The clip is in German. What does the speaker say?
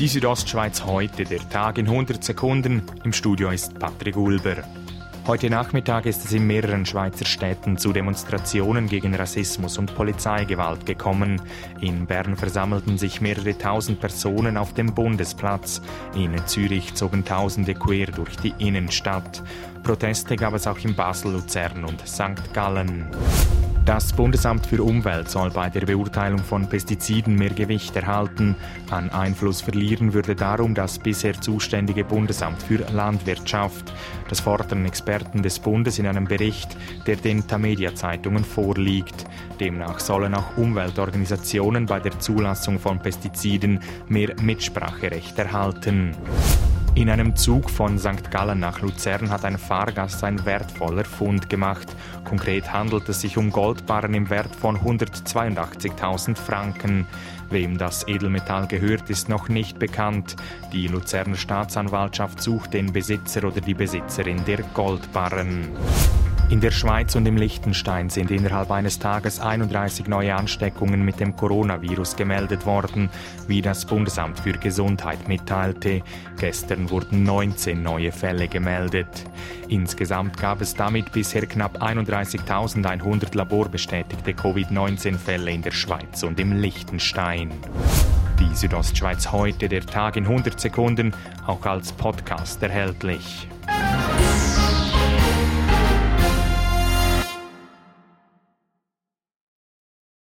Die Südostschweiz heute, der Tag in 100 Sekunden. Im Studio ist Patrick Ulber. Heute Nachmittag ist es in mehreren Schweizer Städten zu Demonstrationen gegen Rassismus und Polizeigewalt gekommen. In Bern versammelten sich mehrere tausend Personen auf dem Bundesplatz. In Zürich zogen Tausende quer durch die Innenstadt. Proteste gab es auch in Basel, Luzern und St. Gallen. Das Bundesamt für Umwelt soll bei der Beurteilung von Pestiziden mehr Gewicht erhalten. An Einfluss verlieren würde darum das bisher zuständige Bundesamt für Landwirtschaft. Das fordern Experten des Bundes in einem Bericht, der den Tamedia-Zeitungen vorliegt. Demnach sollen auch Umweltorganisationen bei der Zulassung von Pestiziden mehr Mitspracherecht erhalten. In einem Zug von St. Gallen nach Luzern hat ein Fahrgast ein wertvoller Fund gemacht. Konkret handelt es sich um Goldbarren im Wert von 182.000 Franken. Wem das Edelmetall gehört, ist noch nicht bekannt. Die Luzerner Staatsanwaltschaft sucht den Besitzer oder die Besitzerin der Goldbarren. In der Schweiz und im Liechtenstein sind innerhalb eines Tages 31 neue Ansteckungen mit dem Coronavirus gemeldet worden, wie das Bundesamt für Gesundheit mitteilte. Gestern wurden 19 neue Fälle gemeldet. Insgesamt gab es damit bisher knapp 31.100 laborbestätigte Covid-19-Fälle in der Schweiz und im Liechtenstein. Die Südostschweiz heute, der Tag in 100 Sekunden, auch als Podcast erhältlich.